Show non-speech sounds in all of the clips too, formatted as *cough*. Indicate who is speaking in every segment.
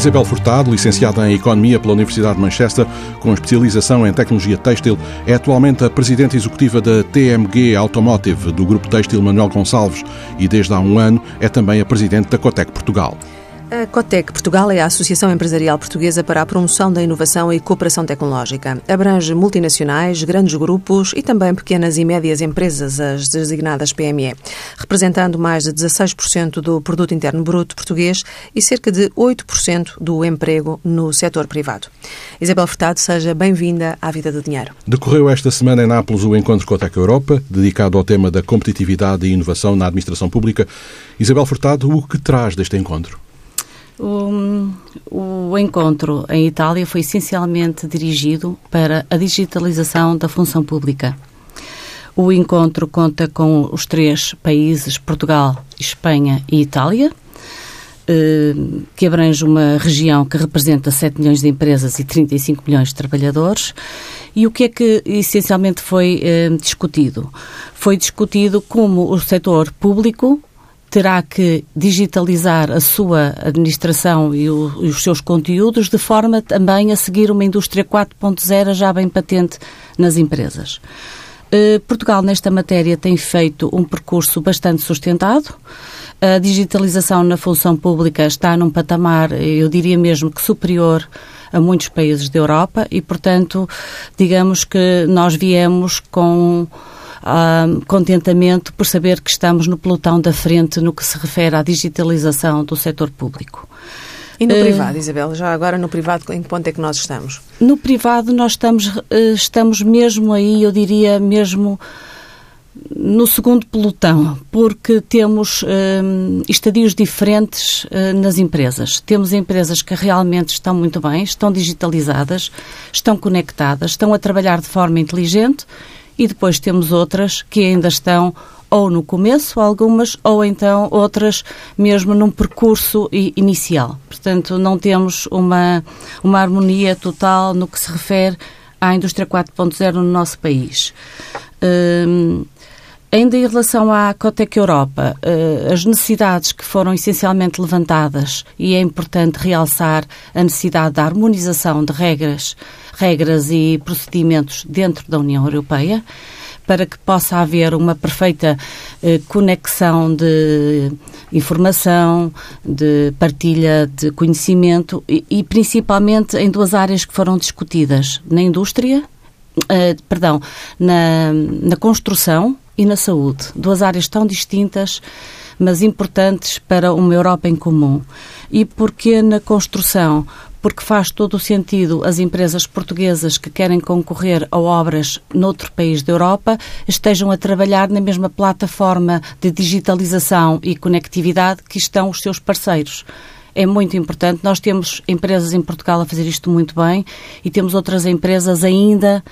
Speaker 1: Isabel Furtado, licenciada em Economia pela Universidade de Manchester, com especialização em tecnologia têxtil, é atualmente a presidente executiva da TMG Automotive, do grupo têxtil Manuel Gonçalves, e desde há um ano é também a presidente da Cotec Portugal.
Speaker 2: A Cotec Portugal é a Associação Empresarial Portuguesa para a Promoção da Inovação e Cooperação Tecnológica. Abrange multinacionais, grandes grupos e também pequenas e médias empresas, as designadas PME, representando mais de 16% do produto interno bruto português e cerca de 8% do emprego no setor privado. Isabel Furtado, seja bem-vinda à Vida do Dinheiro.
Speaker 1: Decorreu esta semana em Nápoles o encontro Cotec Europa, dedicado ao tema da competitividade e inovação na administração pública. Isabel Furtado, o que traz deste encontro?
Speaker 3: O, o, encontro em Itália foi essencialmente dirigido para a digitalização da função pública. O encontro conta com os três países, Portugal, Espanha e Itália, eh, que abrange uma região que representa 7 milhões de empresas e 35 milhões de trabalhadores. E o que é que essencialmente foi eh, discutido? Foi discutido como o setor público terá que digitalizar a sua administração e, o, e, os seus conteúdos de forma também a seguir uma indústria 4.0 já bem patente nas empresas. Uh, Portugal, nesta matéria, tem feito um percurso bastante sustentado. A digitalização na função pública está num patamar, eu diria mesmo que superior a muitos países da Europa e, portanto, digamos que nós viemos com uh, contentamento por saber que estamos no pelotão da frente no que se refere à digitalização do setor público.
Speaker 2: E no uh, privado, Isabel? Já agora no privado, em que ponto é que nós estamos?
Speaker 3: No privado nós estamos, uh, estamos mesmo aí, eu diria mesmo no segundo pelotão, porque temos um, estadios diferentes uh, nas empresas. Temos empresas que realmente estão muito bem, estão digitalizadas, estão conectadas, estão a trabalhar de forma inteligente e depois temos outras que ainda estão ou no começo, algumas, ou então outras mesmo num percurso inicial. Portanto, não temos uma, uma harmonia total no que se refere à indústria 4.0 no nosso país. Hum, ainda em relação à Cotec Europa, uh, as necessidades que foram essencialmente levantadas, e é importante realçar a necessidade da harmonização de regras regras e procedimentos dentro da União Europeia para que possa haver uma perfeita eh, conexão de informação, de partilha de conhecimento e, e, principalmente em duas áreas que foram discutidas, na indústria, eh, perdão, na, na construção e na saúde. Duas áreas tão distintas, mas importantes para uma Europa em comum. E porquê na construção? porque faz todo o sentido as empresas portuguesas que querem concorrer a obras noutro país da Europa estejam a trabalhar na mesma plataforma de digitalização e conectividade que estão os seus parceiros. É muito importante. Nós temos empresas em Portugal a fazer isto muito bem e temos outras empresas ainda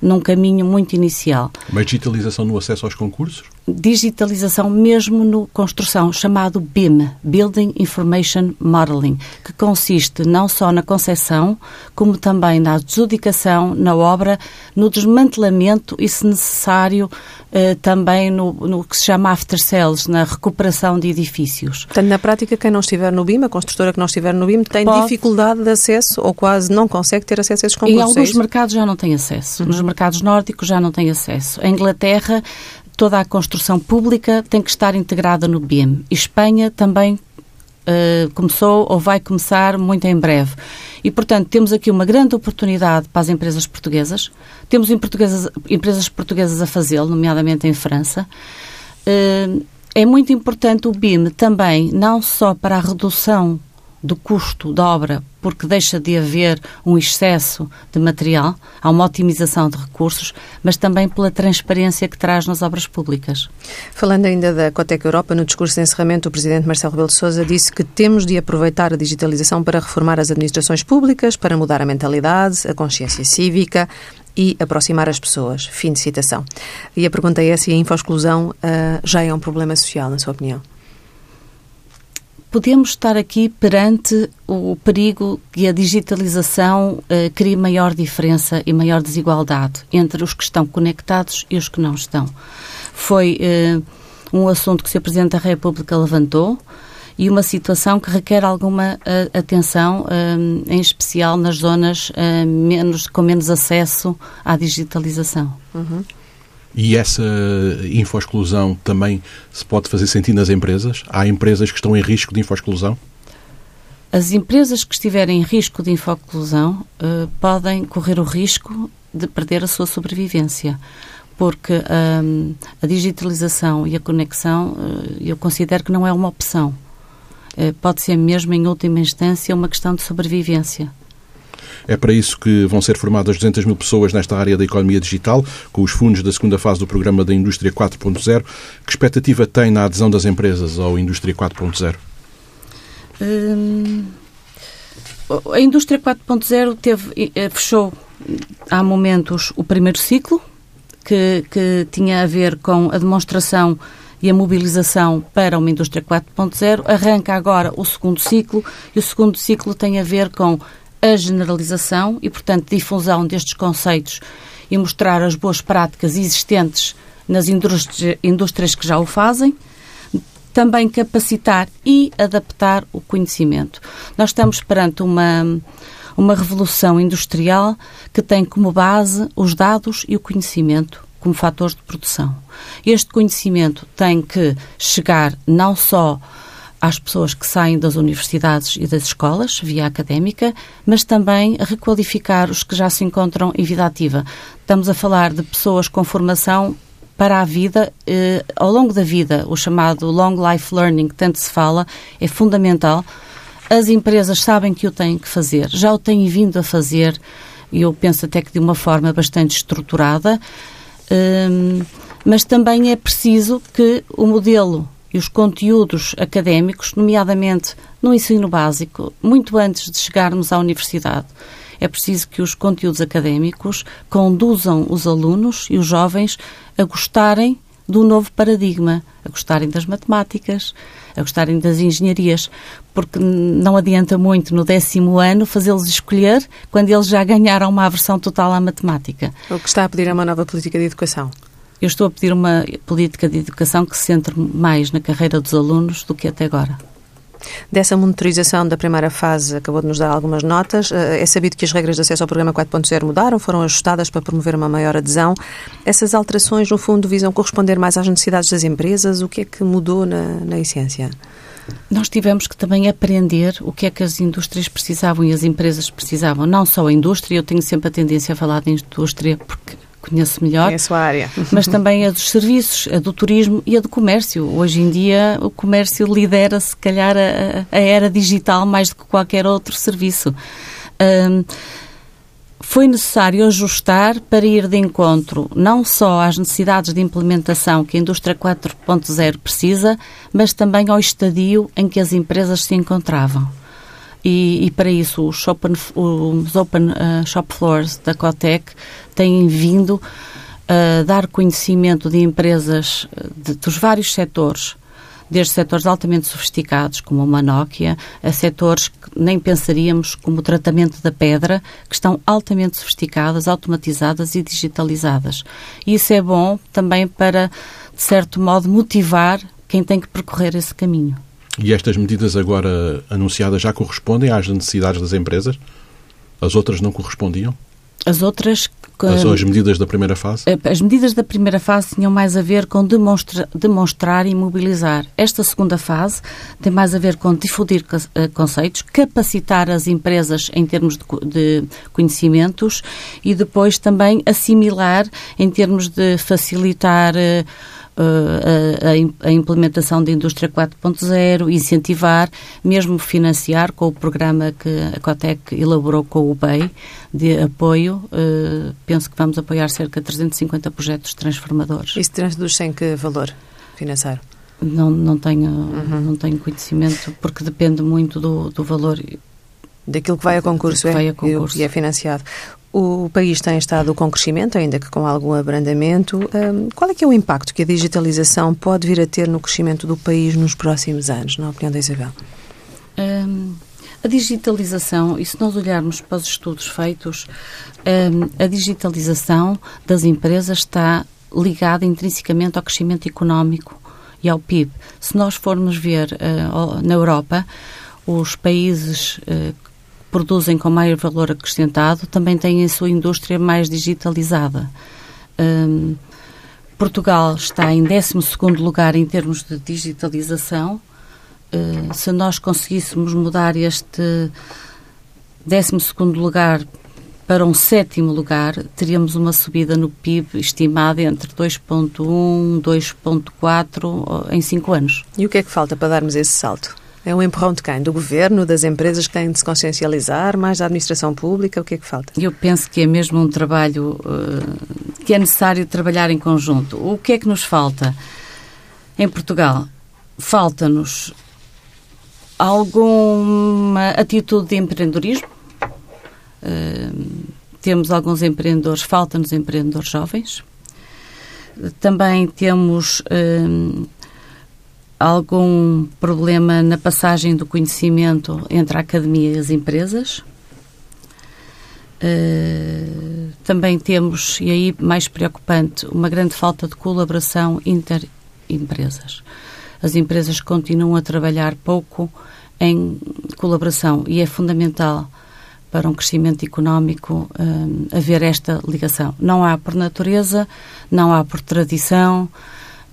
Speaker 3: num caminho muito inicial.
Speaker 1: Uma digitalização no acesso aos concursos?
Speaker 3: Digitalização mesmo no construção, chamado BIM, Building Information Modeling, que consiste não só na concepção, como também na adjudicação, na obra, no desmantelamento e, se necessário, eh, também no, no, que se chama after sales, na recuperação de edifícios.
Speaker 2: Portanto, na prática, quem não estiver no BIM, a construtora que não estiver no BIM, tem Pode... dificuldade de acesso ou quase não consegue ter acesso a esses concursos.
Speaker 3: Em alguns é mercados já não tem acesso. Uhum. Nos mercados nórdicos já não tem acesso. A Inglaterra toda a construção pública tem que estar integrada no BIM. E Espanha também uh, começou ou vai começar muito em breve. E, portanto, temos aqui uma grande oportunidade para as empresas portuguesas. Temos portuguesas, empresas portuguesas a fazê-lo, nomeadamente em França. Uh, é muito importante o BIM também, não só para a redução do custo da obra, porque deixa de haver um excesso de material, há uma otimização de recursos, mas também pela transparência que traz nas obras públicas.
Speaker 2: Falando ainda da Cotec Europa, no discurso de encerramento, o Presidente Marcelo Rebelo de Sousa disse que temos de aproveitar a digitalização para reformar as administrações públicas, para mudar a mentalidade, a consciência cívica, e aproximar as pessoas. Fim de citação. E a pergunta é se a info-exclusão uh, já é um problema social, na sua opinião?
Speaker 3: Podemos estar aqui perante o perigo que a digitalização uh, crie maior diferença e maior desigualdade entre os que estão conectados e os que não estão. Foi uh, um assunto que o Sr. Presidente da República levantou e uma situação que requer alguma uh, atenção, em especial nas zonas menos, com menos acesso à digitalização.
Speaker 1: Uhum. E essa infoexclusão também se pode fazer sentir nas empresas? Há empresas que estão em risco de infoexclusão?
Speaker 3: As empresas que estiverem em risco de infoexclusão uh, podem correr o risco de perder a sua sobrevivência, porque um, a digitalização e a conexão uh, eu considero que não é uma opção. Uh, pode ser mesmo, em última instância, uma questão de sobrevivência.
Speaker 1: É para isso que vão ser formadas 200 mil pessoas nesta área da economia digital, com os fundos da segunda fase do programa da Indústria 4.0. Que expectativa tem na adesão das empresas ao Indústria 4.0? Hum,
Speaker 3: a Indústria 4.0 teve, eh, fechou há momentos o primeiro ciclo, que, que tinha a ver com a demonstração e a mobilização para uma indústria 4.0. Arranca agora o segundo ciclo e o segundo ciclo tem a ver com a generalização e, portanto, difusão destes conceitos e mostrar as boas práticas existentes nas indústrias que já o fazem, também capacitar e adaptar o conhecimento. Nós estamos perante uma, uma revolução industrial que tem como base os dados e o conhecimento como fatores de produção. Este conhecimento tem que chegar não só às pessoas que saem das universidades e das escolas, via académica, mas também requalificar os que já se encontram em vida ativa. Estamos a falar de pessoas com formação para a vida, eh, ao longo da vida, o chamado Long Life Learning, que tanto se fala, é fundamental. As empresas sabem que o têm que fazer, já o têm vindo a fazer, e eu penso até que de uma forma bastante estruturada, eh, mas também é preciso que o modelo e os conteúdos académicos, nomeadamente no ensino básico, muito antes de chegarmos à universidade. É preciso que os conteúdos académicos conduzam os alunos e os jovens a gostarem do novo paradigma, a gostarem das matemáticas, a gostarem das engenharias, porque não adianta muito no décimo ano fazê-los escolher quando eles já ganharam uma aversão total à matemática.
Speaker 2: O que está a pedir é uma nova política de educação.
Speaker 3: Eu estou a pedir uma política de educação que se centre mais na carreira dos alunos do que até agora.
Speaker 2: Dessa monitorização da primeira fase, acabou de nos dar algumas notas. Eh, é sabido que as regras de acesso ao programa 4.0 mudaram, foram ajustadas para promover uma maior adesão. Essas alterações, no fundo, visam corresponder mais às necessidades das empresas. O que é que mudou na, na essência?
Speaker 3: Nós tivemos que também aprender o que é que as indústrias precisavam e as empresas precisavam. Não só a indústria, eu tenho sempre a tendência a falar de indústria porque conheço melhor.
Speaker 2: É a sua área. *laughs*
Speaker 3: Mas também a dos serviços, a do turismo e a do comércio. Hoje em dia o comércio lidera, se calhar, a, a era digital mais do que qualquer outro serviço. Um, foi necessário ajustar para ir de encontro não só às necessidades de implementação que a indústria 4.0 precisa, mas também ao estadio em que as empresas se encontravam. E, e para isso os open, os open uh, shop floors da Cotec têm vindo a dar conhecimento de empresas de, dos vários setores, desde setores altamente sofisticados, como uma Nokia, a setores que nem pensaríamos, como o tratamento da pedra, que estão altamente sofisticadas, automatizadas e digitalizadas. E isso é bom também para, de certo modo, motivar quem tem que percorrer esse caminho.
Speaker 1: E estas medidas agora anunciadas já correspondem às necessidades das empresas? As outras não correspondiam?
Speaker 3: As outras.
Speaker 1: As, as medidas da primeira fase?
Speaker 3: Eh, as medidas da primeira fase tinham mais a ver com demonstra, demonstrar e mobilizar. Esta segunda fase tem mais a ver com difundir eh, conceitos, capacitar as empresas em termos de, de conhecimentos e depois também assimilar em termos de facilitar uh, a, a, implementação da indústria 4.0, incentivar, mesmo financiar com o programa que a Cotec elaborou com o BEI de apoio. Uh, penso que vamos apoiar cerca de 350 projetos transformadores.
Speaker 2: Isso traduz em que valor financeiro?
Speaker 3: Não, não, tenho, uhum. não tenho conhecimento, porque depende muito do, do valor.
Speaker 2: Daquilo que vai a concurso, é, vai a concurso. e é financiado. O país tem estado com crescimento, ainda que com algum abrandamento. Qual é que é o impacto que a digitalização pode vir a ter no crescimento do país nos próximos anos, na opinião da Isabel?
Speaker 3: Um, a digitalização, e se nós olharmos para os estudos feitos, um, a digitalização das empresas está ligada intrinsecamente ao crescimento económico e ao PIB. Se nós formos ver uh, na Europa, os países uh, produzem com maior valor acrescentado também têm a sua indústria mais digitalizada. Um, Portugal está em 12 lugar em termos de digitalização. Uh, se nós conseguíssemos mudar este 12 lugar para um sétimo lugar, teríamos uma subida no PIB estimada entre 2,1 e 2,4 em 5 anos.
Speaker 2: E o que é que falta para darmos esse salto? É um empurrão de quem? Do governo, das empresas que têm de se consciencializar, mais da administração pública? O que é que falta?
Speaker 3: Eu penso que é mesmo um trabalho uh, que é necessário trabalhar em conjunto. O que é que nos falta? Em Portugal, falta-nos alguma atitude de empreendedorismo. Uh, temos alguns empreendedores, falta-nos empreendedores jovens. Também temos uh, algum problema na passagem do conhecimento entre a academia e as empresas. Uh, também temos, e aí mais preocupante, uma grande falta de colaboração inter-empresas. As empresas continuam a trabalhar pouco em colaboração e é fundamental para um crescimento económico uh, haver esta ligação. Não há por natureza, não há por tradição,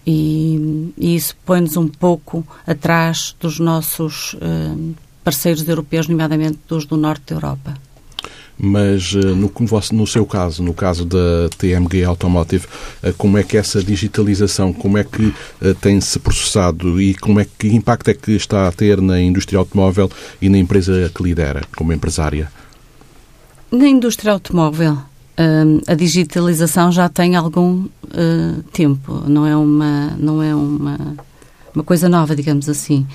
Speaker 3: e, e isso põe-nos um pouco atrás dos nossos uh, parceiros europeus, nomeadamente dos do norte da Europa.
Speaker 1: Mas eh, no, no seu caso, no caso da TMG Automotive, eh, como é que essa digitalização, como é que tem-se processado e como é que impacto é que está a ter na indústria automóvel e na empresa que lidera, como empresária?
Speaker 3: Na indústria automóvel, Uh, a digitalização já tem algum uh, tempo, não é uma não é uma uma coisa nova, digamos assim.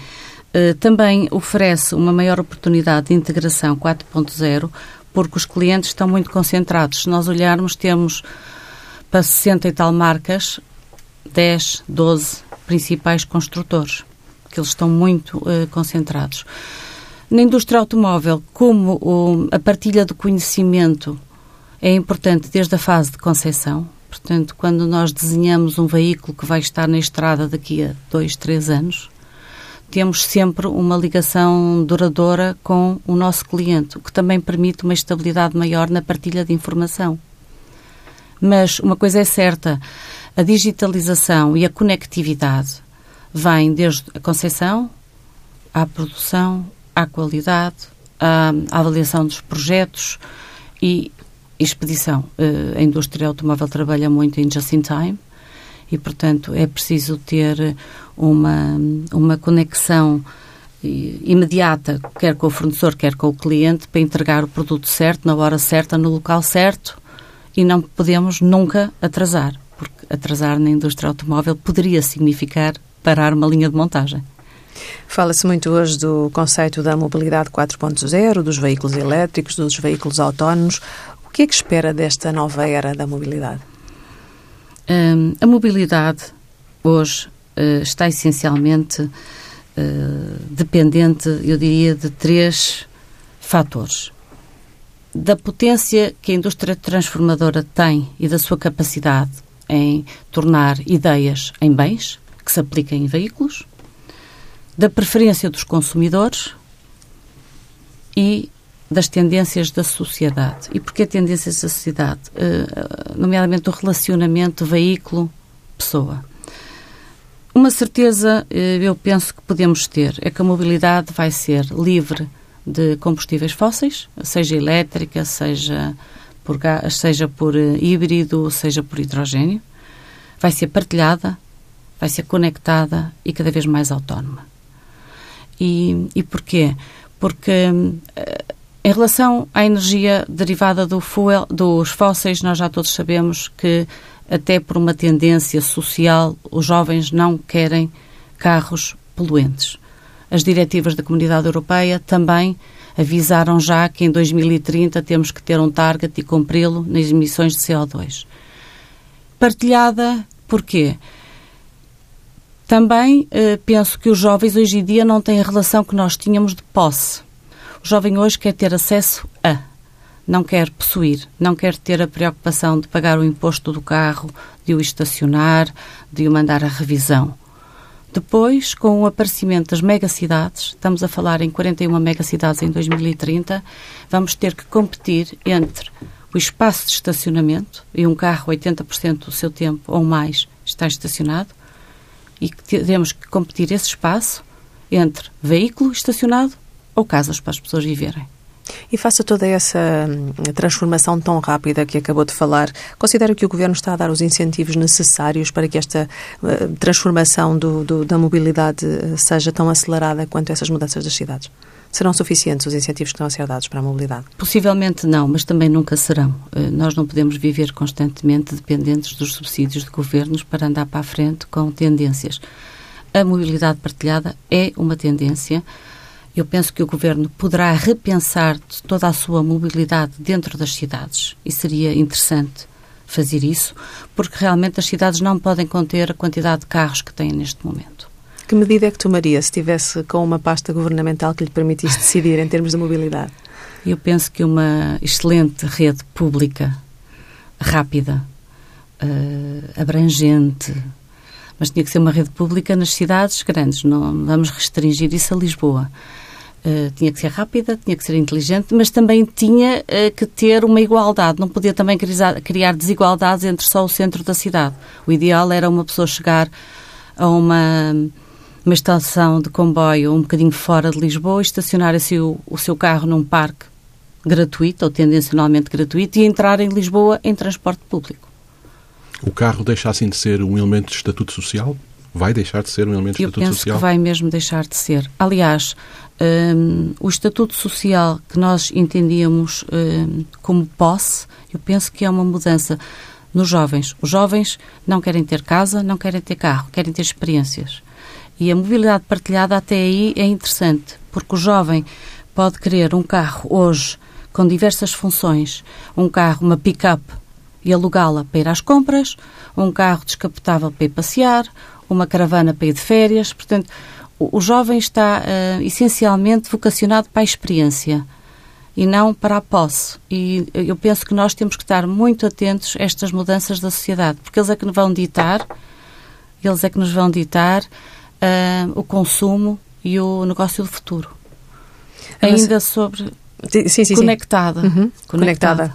Speaker 3: Uh, também oferece uma maior oportunidade de integração 4.0, porque os clientes estão muito concentrados. Se nós olharmos, temos para 60 e tal marcas, 10, 12 principais construtores, que eles estão muito uh, concentrados. Na indústria automóvel, como a partilha de conhecimento é importante desde a fase de concepção. Portanto, quando nós desenhamos um veículo que vai estar na estrada daqui a dois, três anos, temos sempre uma ligação duradoura com o nosso cliente, o que também permite uma estabilidade maior na partilha de informação. Mas uma coisa é certa, a digitalização e a conectividade vêm desde a concepção à produção, à qualidade, à avaliação dos projetos e expedição. Eh, a indústria automóvel trabalha muito em just-in-time e, portanto, é preciso ter uma, uma conexão imediata, quer com o fornecedor, quer com o cliente, para entregar o produto certo, na hora certa, no local certo e não podemos nunca atrasar, porque atrasar na indústria automóvel poderia significar parar uma linha de montagem.
Speaker 2: Fala-se muito hoje do conceito da mobilidade 4.0, dos veículos elétricos, dos veículos autónomos. O que é que espera desta nova era da mobilidade?
Speaker 3: Um, a mobilidade hoje uh, está essencialmente uh, dependente, eu diria, de três fatores. Da potência que a indústria transformadora tem e da sua capacidade em tornar ideias em bens que se apliquem em veículos, da preferência dos consumidores e das tendências da sociedade. E porquê tendências da sociedade? Uh, nomeadamente o relacionamento veículo-pessoa. Uma certeza, uh, eu penso que podemos ter, é que a mobilidade vai ser livre de combustíveis fósseis, seja elétrica, seja por, gás, seja por uh, híbrido, seja por hidrogênio. Vai ser partilhada, vai ser conectada e cada vez mais autónoma. E, e porquê? Porque eh, em relação à energia derivada do fuel, dos fósseis, nós já todos sabemos que, até por uma tendência social, os jovens não querem carros poluentes. As diretivas da Comunidade Europeia também avisaram já que em 2030 temos que ter um target e cumpri-lo nas emissões de CO2. Partilhada, porquê? Também eh, penso que os jovens hoje em dia não têm a relação que nós tínhamos de posse. O jovem hoje quer ter acesso a, não quer possuir, não quer ter a preocupação de pagar o imposto do carro, de o estacionar, de o mandar à revisão. Depois, com o aparecimento das megacidades, estamos a falar em 41 megacidades em 2030, vamos ter que competir entre o espaço de estacionamento, e um carro 80% do seu tempo ou mais está estacionado, e teremos que competir esse espaço entre veículo estacionado ou casas para as pessoas viverem.
Speaker 2: E faça toda essa hum, transformação tão rápida que acabou de falar, considera que o Governo está a dar os incentivos necessários para que esta uh, transformação do, do, da mobilidade uh, seja tão acelerada quanto essas mudanças das cidades? Serão suficientes os incentivos que estão a ser dados para a mobilidade?
Speaker 3: Possivelmente não, mas também nunca serão. Uh, nós não podemos viver constantemente dependentes dos subsídios de governos para andar para a frente com tendências. A mobilidade partilhada é uma tendência eu penso que o Governo poderá repensar toda a sua mobilidade dentro das cidades e seria interessante fazer isso, porque realmente as cidades não podem conter a quantidade de carros que têm neste momento.
Speaker 2: Que medida é que tomaria se estivesse com uma pasta governamental que lhe permitisse decidir em termos de mobilidade?
Speaker 3: Eu penso que uma excelente rede pública, rápida, uh, abrangente, mas tinha que ser uma rede pública nas cidades grandes, não vamos restringir isso a Lisboa. Uh, tinha que ser rápida, tinha que ser inteligente, mas também tinha uh, que ter uma igualdade. Não podia também criar, criar desigualdades entre só o centro da cidade. O ideal era uma pessoa chegar a uma, uma estação de comboio um bocadinho fora de Lisboa, estacionar assim o, o seu carro num parque gratuito ou tendencionalmente gratuito e entrar em Lisboa em transporte público.
Speaker 1: O carro deixa assim de ser um elemento de estatuto social? Vai deixar de ser um elemento estatuto
Speaker 3: social? Eu penso que vai mesmo deixar de ser. Aliás, um, o estatuto social que nós entendíamos um, como posse, eu penso que é uma mudança nos jovens. Os jovens não querem ter casa, não querem ter carro, querem ter experiências. E a mobilidade partilhada até aí é interessante, porque o jovem pode querer um carro hoje com diversas funções, um carro, uma pick-up e alugá-la para ir às compras, um carro descapotável para ir passear, uma caravana para ir de férias. Portanto, o, o jovem está uh, essencialmente vocacionado para a experiência e não para a posse. E eu penso que nós temos que estar muito atentos a estas mudanças da sociedade, porque eles é que nos vão ditar, eles é que nos vão ditar uh, o consumo e o negócio do futuro. Ainda sobre Sim, sim, conectada.
Speaker 2: Uhum. conectada. Conectada.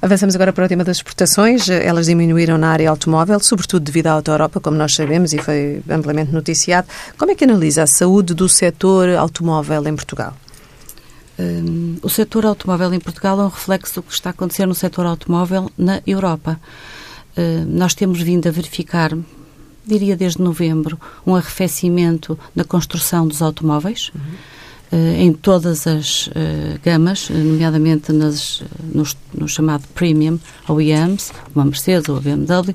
Speaker 2: Avançamos agora para o tema das exportações. Elas diminuíram na área automóvel, sobretudo devido à Auto-Europa, como nós sabemos e foi amplamente noticiado. Como é que analisa a saúde do setor automóvel em Portugal?
Speaker 3: Um, o setor automóvel em Portugal é um reflexo do que está a acontecer no setor automóvel na Europa. Uh, nós temos vindo a verificar, diria desde novembro, um arrefecimento na construção dos automóveis. Uhum em todas as uh, gamas, nomeadamente nas, nos, no chamado Premium OEMs, como a Mercedes ou a BMW,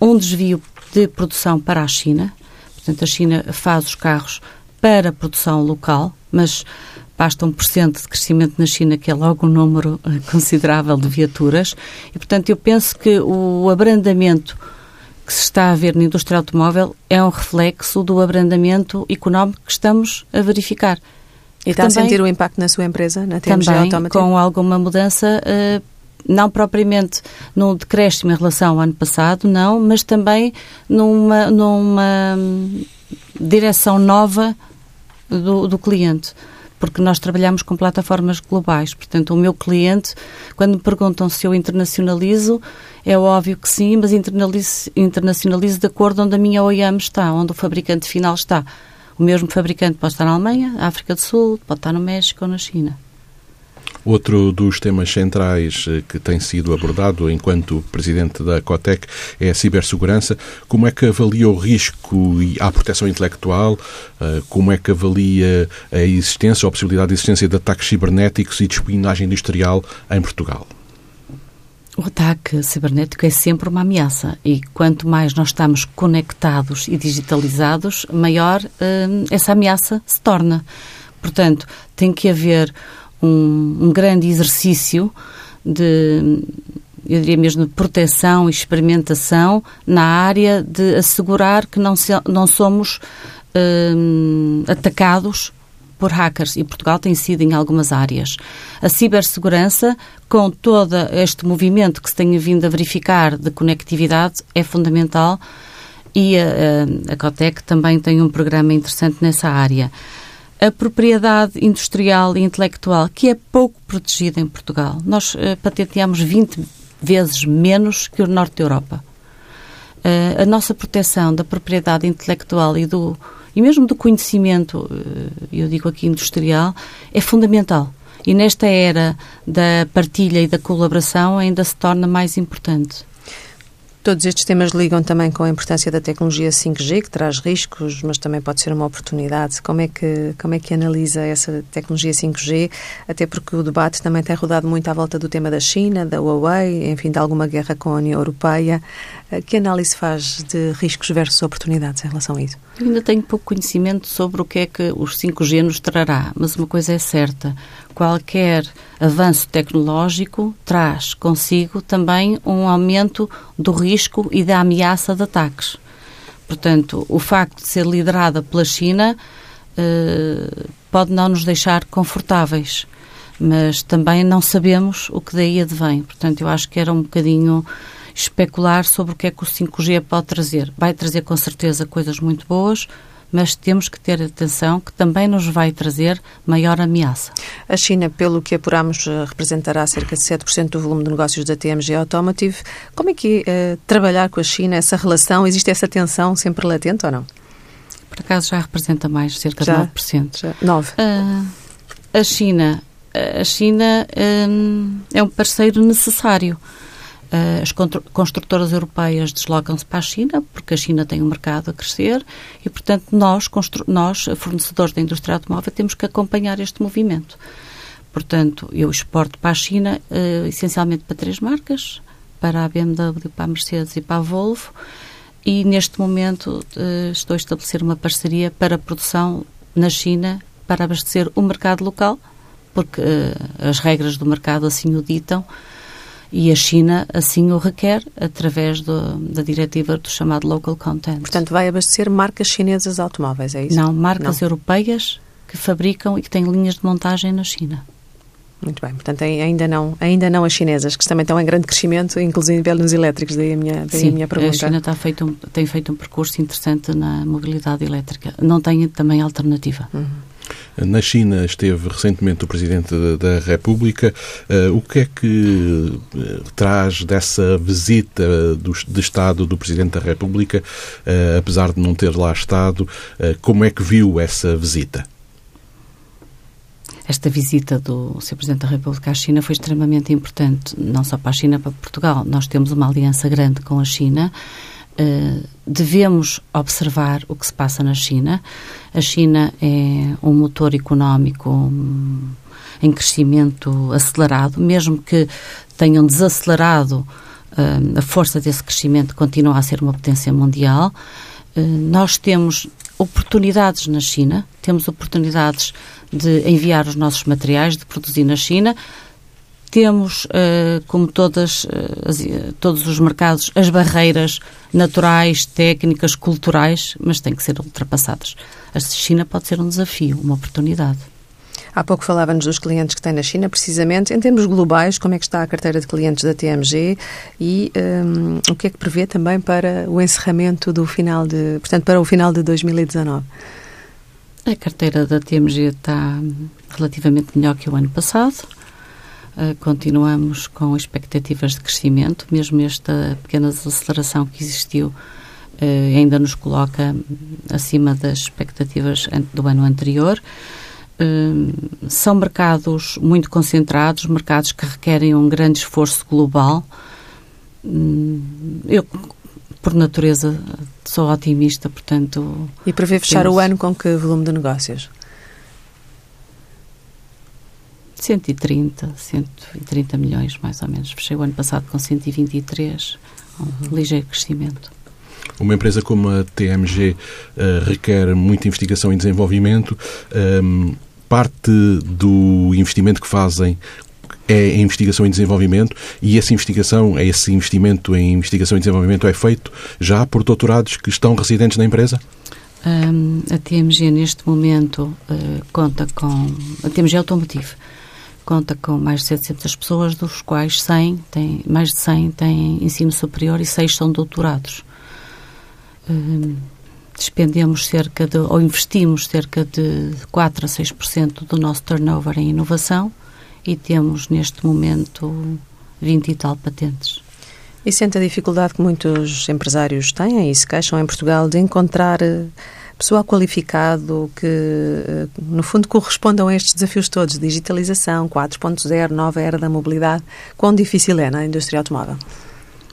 Speaker 3: um desvio de produção para a China. Portanto, a China faz os carros para produção local, mas basta um por cento de crescimento na China, que é logo um número considerável de viaturas. E, portanto, eu penso que o abrandamento que se está a ver na indústria automóvel é um reflexo do abrandamento económico que estamos a verificar.
Speaker 2: E está também, a sentir o impacto na sua empresa, na TMG
Speaker 3: também,
Speaker 2: Automotive?
Speaker 3: com alguma mudança, uh, não propriamente num decréscimo em relação ao ano passado, não, mas também numa, numa hum, direção nova do, do cliente porque nós trabalhamos com plataformas globais. Portanto, o meu cliente, quando me perguntam se eu internacionalizo, é óbvio que sim, mas internalizo, internacionalizo de acordo onde a minha OEM está, onde o fabricante final está. O mesmo fabricante pode estar na Alemanha, África do Sul, pode estar no México ou na China.
Speaker 1: Outro dos temas centrais eh, que tem sido abordado enquanto presidente da COTEC é a cibersegurança. Como é que avalia o risco à proteção intelectual? Eh, como é que avalia a existência, a possibilidade de existência de ataques cibernéticos e de espionagem industrial em Portugal?
Speaker 3: O ataque cibernético é sempre uma ameaça e quanto mais nós estamos conectados e digitalizados, maior hum, essa ameaça se torna. Portanto, tem que haver um, um grande exercício de, eu diria mesmo, de proteção e experimentação na área de assegurar que não, se, não somos hum, atacados por hackers e Portugal tem sido em algumas áreas. A cibersegurança, com todo este movimento que se tem vindo a verificar de conectividade, é fundamental e a, a, a Cotec também tem um programa interessante nessa área. A propriedade industrial e intelectual, que é pouco protegida em Portugal. Nós uh, patenteamos 20 vezes menos que o Norte da Europa. Uh, a nossa proteção da propriedade intelectual e do e mesmo do conhecimento, eh, eu digo aqui industrial, é fundamental. E nesta era da partilha e da colaboração ainda se torna mais importante.
Speaker 2: Todos estes temas ligam também com a importância da tecnologia 5G, que traz riscos, mas também pode ser uma oportunidade. Como é que, como é que analisa essa tecnologia 5G? Até porque o debate também tem rodado muito à volta do tema da China, da Huawei, enfim, de alguma guerra com a União Europeia. Eh, que análise faz de riscos versus oportunidades em relação a isso?
Speaker 3: Eu ainda tenho pouco conhecimento sobre o que é que os 5G nos trará, mas uma coisa é certa: qualquer avanço tecnológico traz consigo também um aumento do risco e da ameaça de ataques. Portanto, o facto de ser liderada pela China eh, pode não nos deixar confortáveis, mas também não sabemos o que daí advém. Portanto, eu acho que era um bocadinho especular sobre o que é que o 5G pode trazer. Vai trazer com certeza coisas muito boas, mas temos que ter atenção que também nos vai trazer maior ameaça.
Speaker 2: A China, pelo que apuramos, eh, representará cerca de 7% do volume de negócios da TMG Automotive. Como é que é trabalhar com a China, essa relação? Existe essa tensão sempre latente ou não?
Speaker 3: Por acaso já representa mais, cerca já, de 9%. Já,
Speaker 2: 9%. Uh,
Speaker 3: a China, a China um, é um parceiro necessário. Uh, as construtoras europeias deslocam-se para a China, porque a China tem um mercado a crescer e, portanto, nós, nós, fornecedores da indústria automóvel, temos que acompanhar este movimento. Portanto, eu exporto para a China uh, essencialmente para três marcas, para a BMW, para a Mercedes e para a Volvo, e neste momento uh, estou a estabelecer uma parceria para a produção na China para abastecer o mercado local, porque as regras do mercado assim o ditam, e a China assim o requer através do, da diretiva do chamado Local Content.
Speaker 2: Portanto, vai abastecer marcas chinesas automóveis, é isso?
Speaker 3: Não, marcas Não. europeias que fabricam e que têm linhas de montagem na China.
Speaker 2: Muito bem, portanto ainda não, ainda não as chinesas, que também estão em grande crescimento, inclusive nos elétricos, daí a minha, daí
Speaker 3: Sim,
Speaker 2: a minha pergunta.
Speaker 3: a China está feito um, tem feito um percurso interessante na mobilidade elétrica. Não tem também alternativa. Uhum.
Speaker 1: Na China esteve recentemente o Presidente da República. Uh, o que é que uh, traz dessa visita de Estado do Presidente da República, uh, apesar de não ter lá estado? como é que viu essa visita?
Speaker 3: Esta visita do Sr. Presidente da República à China foi extremamente importante, não só para a China, para Portugal. Nós temos uma aliança grande com a China eh, devemos observar o que se passa na China. A China é um motor económico um, em crescimento acelerado, mesmo que tenham desacelerado uh, a força desse crescimento, continua a ser uma potência mundial. Uh, nós temos oportunidades na China, temos oportunidades de enviar os nossos materiais, de produzir na China, temos, uh, como todas, uh, as, todos os mercados, as barreiras naturais, técnicas, culturais, mas têm que ser ultrapassadas. A China pode ser um desafio, uma oportunidade.
Speaker 2: Há pouco falávamos dos clientes que têm na China, precisamente. Em termos globais, como é que está a carteira de clientes da TMG e um, ehm, o que é que prevê também para o encerramento do final de, portanto, para o final de 2019?
Speaker 3: A carteira da TMG está relativamente melhor que o ano passado. Uh, continuamos com expectativas de crescimento, mesmo esta pequena desaceleração que existiu uh, ainda nos coloca acima das expectativas do ano anterior. hum, são mercados muito concentrados, mercados que requerem um grande esforço global. Eu, por natureza, sou otimista, portanto.
Speaker 2: E prevê fechar temos... o ano com que volume de negócios?
Speaker 3: 130, 130 milhões, mais ou menos. Fechei o ano passado com 123, um uhum. ligeiro crescimento.
Speaker 1: Uma empresa como a TMG uh, eh, requer muita investigação e desenvolvimento. Um, ehm, parte do investimento que fazem é em investigação e desenvolvimento e essa investigação, esse investimento em investigação e desenvolvimento é feito já por doutorados que estão residentes na empresa?
Speaker 3: Um, a TMG neste momento uh, conta com a TMG Automotive conta com mais de 700 pessoas, dos quais 100 têm, mais de 100 têm ensino superior e 6 são doutorados. Hum, despendemos cerca de, ou investimos cerca de 4 a 6% do nosso turnover em inovação e temos neste momento 20 e tal patentes.
Speaker 2: E sente a dificuldade que muitos empresários têm e se queixam em Portugal de encontrar eh, pessoal qualificado que, eh, no fundo, correspondam a estes desafios todos, digitalização, 4.0, nova era da mobilidade. Quão difícil é na indústria automóvel?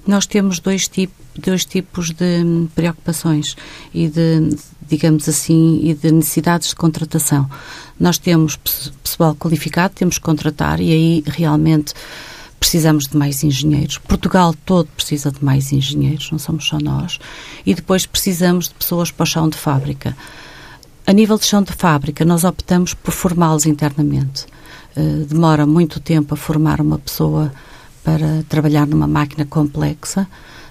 Speaker 3: Nós temos dois, tip, dois tipos de preocupações e de, digamos assim, e de necessidades de contratação. Nós temos pessoal qualificado, temos que contratar e aí realmente precisamos de mais engenheiros. Portugal todo precisa de mais engenheiros, não somos só nós. E depois precisamos de pessoas para o chão de fábrica. A nível de chão de fábrica, nós optamos por formá-los internamente. Uh, demora muito tempo a formar uma pessoa para trabalhar numa máquina complexa.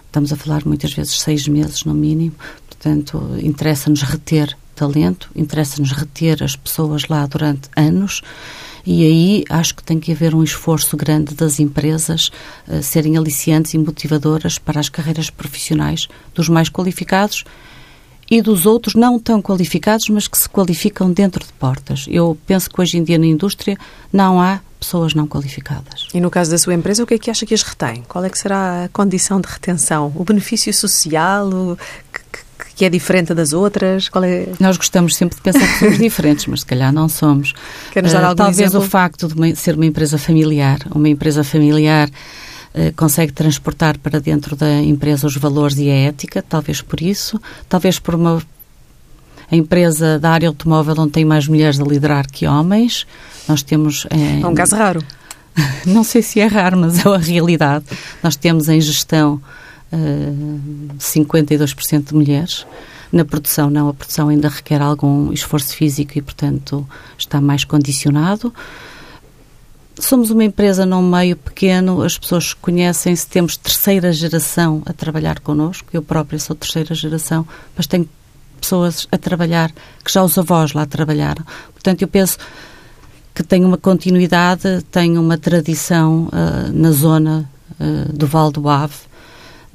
Speaker 3: Estamos a falar muitas vezes seis meses no mínimo. Portanto, interessa-nos reter talento, interessa-nos reter as pessoas lá durante anos e aí acho que tem que haver um esforço grande das empresas uh, serem aliciantes e motivadoras para as carreiras profissionais dos mais qualificados e dos outros não tão qualificados, mas que se qualificam dentro de portas. Eu penso que hoje em dia na indústria não há pessoas não qualificadas.
Speaker 2: E no caso da sua empresa, o que é que acha que as retém? Qual é que será a condição de retenção? O benefício social? O que é diferente das outras? Qual é...
Speaker 3: Nós gostamos sempre de pensar que somos diferentes, mas se calhar não somos.
Speaker 2: Quer-nos dar uh,
Speaker 3: Talvez
Speaker 2: exemplo?
Speaker 3: o facto de uma, ser uma empresa familiar, uma empresa familiar uh, consegue transportar para dentro da empresa os valores e a ética, talvez por isso, talvez por uma a empresa da área automóvel onde tem mais mulheres a liderar que homens. Nós temos...
Speaker 2: Eh, é um caso raro. *laughs*
Speaker 3: Não sei se é raro, mas é a realidade. Nós temos em gestão 52% de mulheres. Na produção, não, a produção ainda requer algum esforço físico e, portanto, está mais condicionado. Somos uma empresa num meio pequeno, as pessoas conhecem-se, temos terceira geração a trabalhar connosco, eu própria sou terceira geração, mas tenho pessoas a trabalhar que já os avós lá trabalharam. Portanto, eu penso que tem uma continuidade, tem uma tradição uh, na zona uh, do Val do Ave,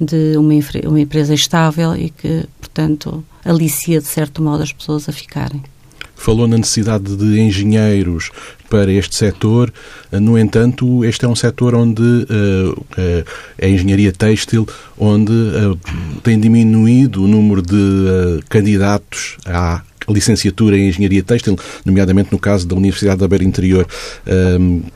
Speaker 3: de uma, uma empresa estável e que, portanto, alicia de certo modo as pessoas a ficarem.
Speaker 1: Falou na necessidade de engenheiros para este setor. No entanto, este é um setor onde uh, uh, a engenharia têxtil, onde uh, tem diminuído o número de candidatos à licenciatura em Engenharia Têxtil, nomeadamente no caso da Universidade da Beira Interior.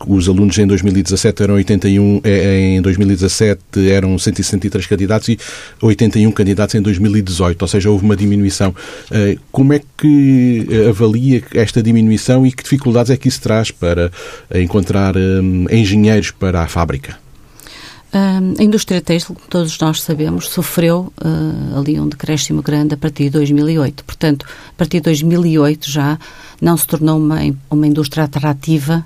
Speaker 1: Os alunos em 2017 eram 81, eh, em 2017 eram 163 candidatos e 81 candidatos em 2018, ou seja, houve uma diminuição. Uh, como é que avalia esta diminuição e que dificuldades é que isso traz para encontrar engenheiros para a fábrica?
Speaker 3: A indústria têxtil, como todos nós sabemos, sofreu uh, ali um decréscimo grande a partir de 2008. Portanto, a partir de 2008 já não se tornou uma, uma indústria atrativa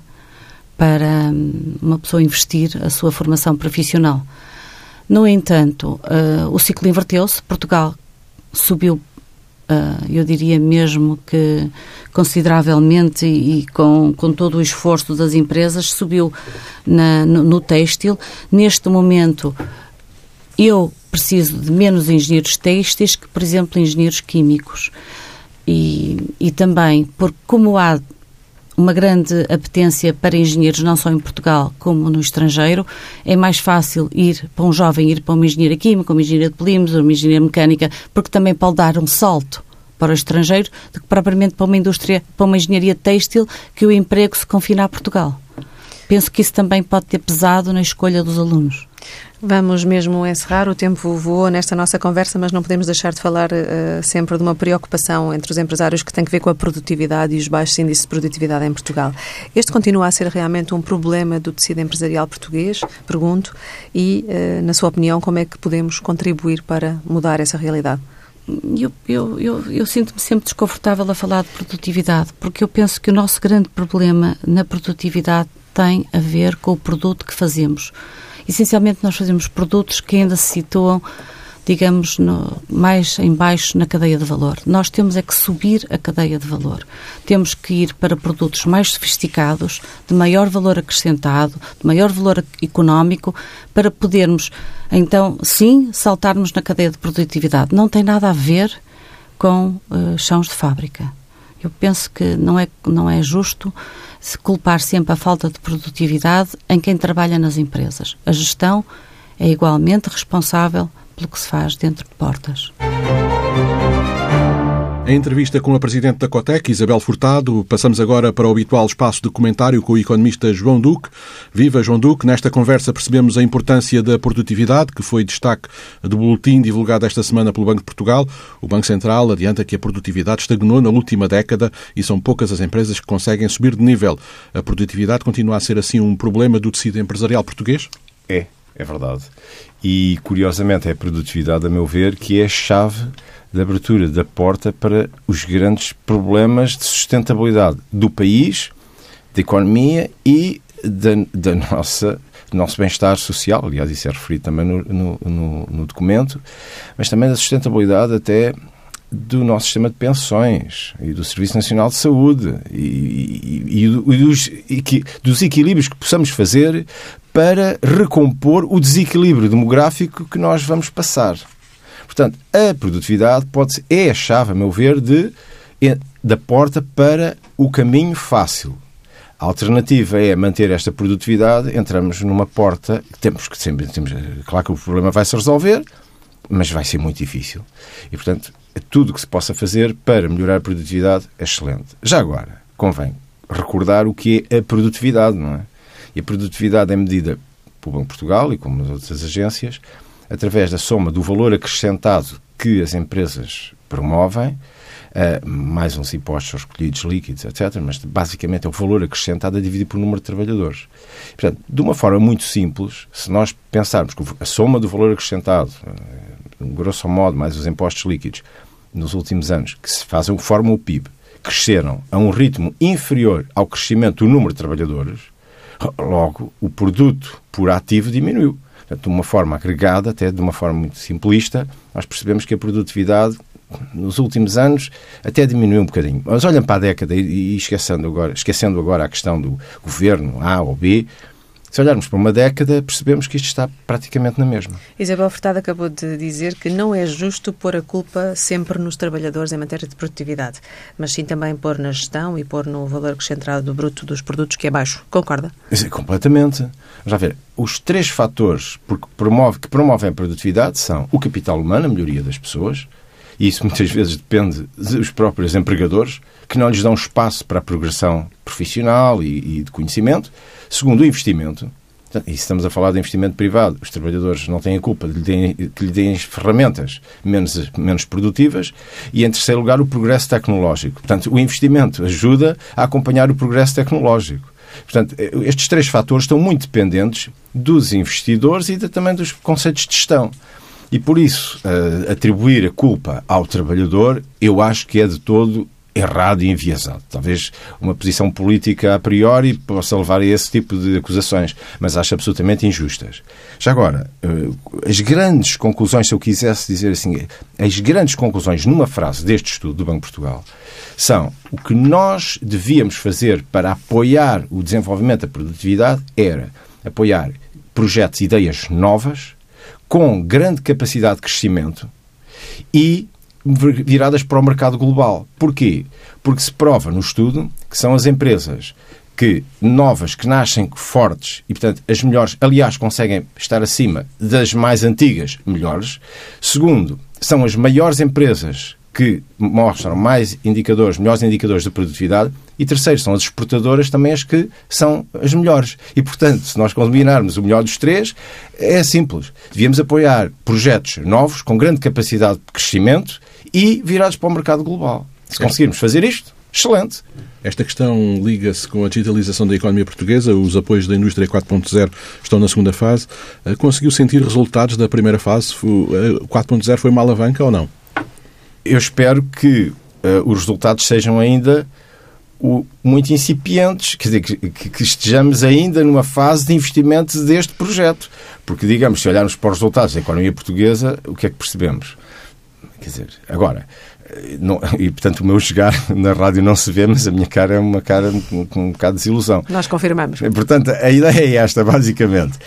Speaker 3: para uma pessoa investir a sua formação profissional. No entanto, uh, o ciclo inverteu-se, Portugal subiu eu diria mesmo que consideravelmente e, e, com, com todo o esforço das empresas subiu na, no, no têxtil. Neste momento, eu preciso de menos engenheiros têxteis que, por exemplo, engenheiros químicos. E, e também, porque como há uma grande apetência para engenheiros, não só em Portugal como no estrangeiro. É mais fácil ir para um jovem ir para uma engenheira química, uma engenheira de polímeros, uma engenheira mecânica, porque também pode dar um salto para o estrangeiro do que propriamente para uma indústria, para uma engenharia têxtil, que o emprego se confina a Portugal. Penso que isso também pode ter pesado na escolha dos alunos.
Speaker 2: Vamos mesmo encerrar. O tempo voou nesta nossa conversa, mas não podemos deixar de falar uh, sempre de uma preocupação entre os empresários que tem que ver com a produtividade e os baixos índices de produtividade em Portugal. Este continua a ser realmente um problema do tecido empresarial português? Pergunto. E, uh, na sua opinião, como é que podemos contribuir para mudar essa realidade?
Speaker 3: Eu, eu, eu, eu sinto-me sempre desconfortável a falar de produtividade, porque eu penso que o nosso grande problema na produtividade tem a ver com o produto que fazemos essencialmente nós fazemos produtos que ainda se situam digamos, no, mais em baixo na cadeia de valor. Nós temos é que subir a cadeia de valor. Temos que ir para produtos mais sofisticados, de maior valor acrescentado, de maior valor económico, para podermos, então, sim, saltarmos na cadeia de produtividade. Não tem nada a ver com uh, chãos de fábrica. Eu penso que não é, não é justo se culpar sempre a falta de produtividade em quem trabalha nas empresas. A gestão é igualmente responsável pelo que se faz dentro de portas.
Speaker 1: Em entrevista com a Presidente da Cotec, Isabel Furtado, passamos agora para o habitual espaço de comentário com o economista João Duque. Viva João Duque! Nesta conversa percebemos a importância da produtividade, que foi destaque do boletim divulgado esta semana pelo Banco de Portugal. O Banco Central adianta que a produtividade estagnou na última década e são poucas as empresas que conseguem subir de nível. A produtividade continua a ser assim um problema do tecido empresarial português?
Speaker 4: É, é verdade. E, curiosamente, é a produtividade, a meu ver, que é a chave de abertura da porta para os grandes problemas de sustentabilidade do país, da economia e da, da nossa do nosso bem-estar social, aliás, isso é referido também no, no, no, documento, mas também da sustentabilidade até do nosso sistema de pensões e do Serviço Nacional de Saúde e, e, e, e dos, dos equilíbrios que possamos fazer para recompor o desequilíbrio demográfico que nós vamos passar. Portanto, a produtividade pode ser, é a chave, a meu ver, de, da porta para o caminho fácil. A alternativa é manter esta produtividade, entramos numa porta que temos que sempre. Temos, claro que o problema vai se resolver, mas vai ser muito difícil. E, portanto, tudo o que se possa fazer para melhorar a produtividade é excelente. Já agora, convém recordar o que é a produtividade, não é? E a produtividade é medida pelo Banco de Portugal e como as outras agências através da soma do valor acrescentado que as empresas promovem, uh, mais uns impostos aos escolhidos líquidos, etc., mas basicamente é o valor acrescentado a dividir por número de trabalhadores. Portanto, de uma forma muito simples, se nós pensarmos que a soma do valor acrescentado, uh, grosso modo, mais os impostos líquidos, nos últimos anos, que se fazem, formam o PIB, cresceram a um ritmo inferior ao crescimento do número de trabalhadores, logo o produto por ativo diminuiu. Portanto, de uma forma agregada, até de uma forma muito simplista, nós percebemos que a produtividade nos últimos anos até diminuiu um bocadinho. Mas olham para a década e, esquecendo agora, esquecendo agora a questão do governo A ou B, se olharmos para uma década, percebemos que isto está praticamente na mesma.
Speaker 2: Isabel Furtado acabou de dizer que não é justo pôr a culpa sempre nos trabalhadores em matéria de produtividade, mas sim também pôr na gestão e pôr no valor acrescentado do bruto dos produtos, que é baixo. Concorda?
Speaker 4: Completamente. Já ver, os três fatores que, promove, que promovem a produtividade são o capital humano, a melhoria das pessoas, e isso muitas vezes depende dos próprios empregadores, que não lhes dão espaço para a progressão profissional e, e de conhecimento. Segundo, o investimento. E estamos a falar de investimento privado. Os trabalhadores não têm a culpa de lhe deem, que lhe deem ferramentas menos, menos produtivas. E, em terceiro lugar, o progresso tecnológico. Portanto, o investimento ajuda a acompanhar o progresso tecnológico. Portanto, estes três fatores estão muito dependentes dos investidores e de, também dos conceitos de gestão. E por isso, uh, atribuir a culpa ao trabalhador, eu acho que é de todo errado e enviesado. Talvez uma posição política a priori possa levar a esse tipo de acusações, mas acho absolutamente injustas. Já agora, uh, as grandes conclusões, se eu quisesse dizer assim, as grandes conclusões numa frase deste estudo do Banco de Portugal são o que nós devíamos fazer para apoiar o desenvolvimento da produtividade era apoiar projetos e ideias novas com grande capacidade de crescimento e viradas para o mercado global. Porquê? Porque se prova no estudo que são as empresas que novas, que nascem fortes e, portanto, as melhores, aliás, conseguem estar acima das mais antigas, melhores. Segundo, são as maiores empresas que mostram mais indicadores, melhores indicadores de produtividade. E terceiro, são as exportadoras também as que são as melhores. E, portanto, se nós combinarmos o melhor dos três, é simples. Devíamos apoiar projetos novos, com grande capacidade de crescimento e virados para o mercado global. Se conseguirmos fazer isto, excelente.
Speaker 1: Esta questão liga-se com a digitalização da economia portuguesa. Os apoios da indústria 4.0 estão na segunda fase. Eh, conseguiu sentir resultados da primeira fase? O 4.0 foi uma alavanca ou não?
Speaker 4: Eu espero que uh, os resultados sejam ainda o, muito incipientes, quer dizer, que, que, estejamos ainda numa fase de investimento deste projeto. Porque, digamos, se olharmos para os resultados da economia portuguesa, o que é que percebemos? Quer dizer, agora, não, *laughs* e portanto o meu chegar *laughs* na rádio não se vê, mas a minha cara é uma cara com, com um bocado de desilusão.
Speaker 2: Nós confirmamos.
Speaker 4: Portanto, a ideia é esta, *laughs* basicamente.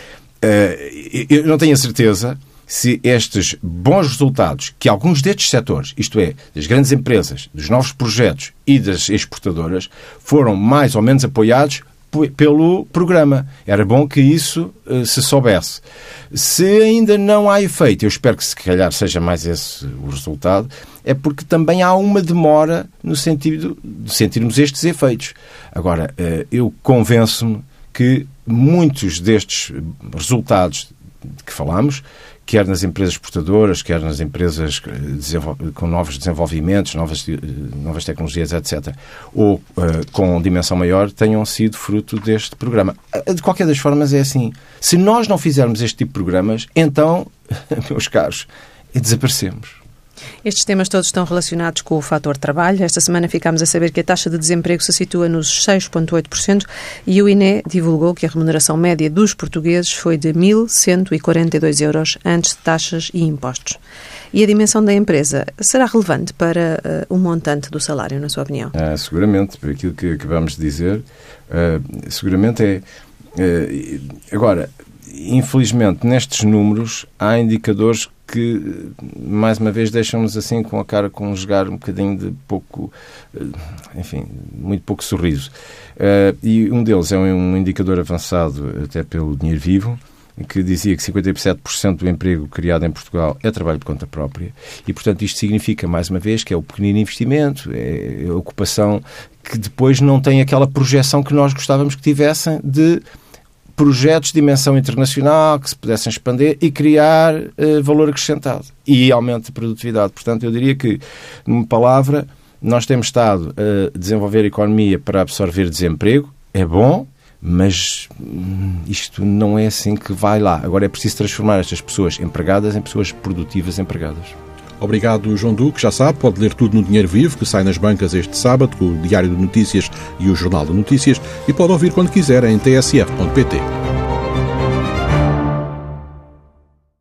Speaker 4: Uh, eu não tenho a certeza se estes bons resultados que alguns destes setores, isto é, das grandes empresas, dos novos projetos e das exportadoras, foram mais ou menos apoiados pelo programa. Era bom que isso uh, se soubesse. Se ainda não há efeito, eu espero que se calhar seja mais esse o resultado, é porque também há uma demora no sentido de sentirmos estes efeitos. Agora, uh, eu convenço-me que muitos destes resultados de que falamos quer nas empresas exportadoras, quer nas empresas eh, com novos desenvolvimentos, novas, eh, novas tecnologias, etc., ou uh, com dimensão maior, tenham sido fruto deste programa. De qualquer das formas, é assim. Se nós não fizermos este tipo de programas, então, *laughs* meus caros, desaparecemos.
Speaker 2: Estes temas todos estão relacionados com o fator trabalho. Esta semana ficámos a saber que a taxa de desemprego se situa nos 6,8% e o INE divulgou que a remuneração média dos portugueses foi de 1.142 euros antes de taxas e impostos. E a dimensão da empresa será relevante para uh, o montante do salário, na sua opinião?
Speaker 4: Ah, seguramente, por aquilo que acabamos de dizer, uh, seguramente é. Uh, agora, infelizmente, nestes números há indicadores que, mais uma vez, deixam-nos assim com a cara conjugar um bocadinho de pouco, eh, enfim, muito pouco sorriso. Uh, e um deles é um indicador avançado até pelo Dinheiro Vivo, que dizia que 57% do emprego criado em Portugal é trabalho de conta própria e, portanto, isto significa, mais uma vez, que é o pequenino investimento, é a ocupação que depois não tem aquela projeção que nós gostávamos que tivessem de projetos de dimensão internacional que se pudessem expandir e criar uh, valor acrescentado e aumento de produtividade. Portanto, eu diria que, numa palavra, nós temos estado a desenvolver a economia para absorver desemprego, é bom, mas hum, isto não é assim que vai lá. Agora é preciso transformar estas pessoas empregadas em pessoas produtivas empregadas.
Speaker 1: Obrigado, João Duque. Já sabe, pode ler tudo no Dinheiro Vivo, que sai nas bancas este sábado, com o Diário de Notícias e o Jornal de Notícias, e pode ouvir quando quiser em tsf.pt.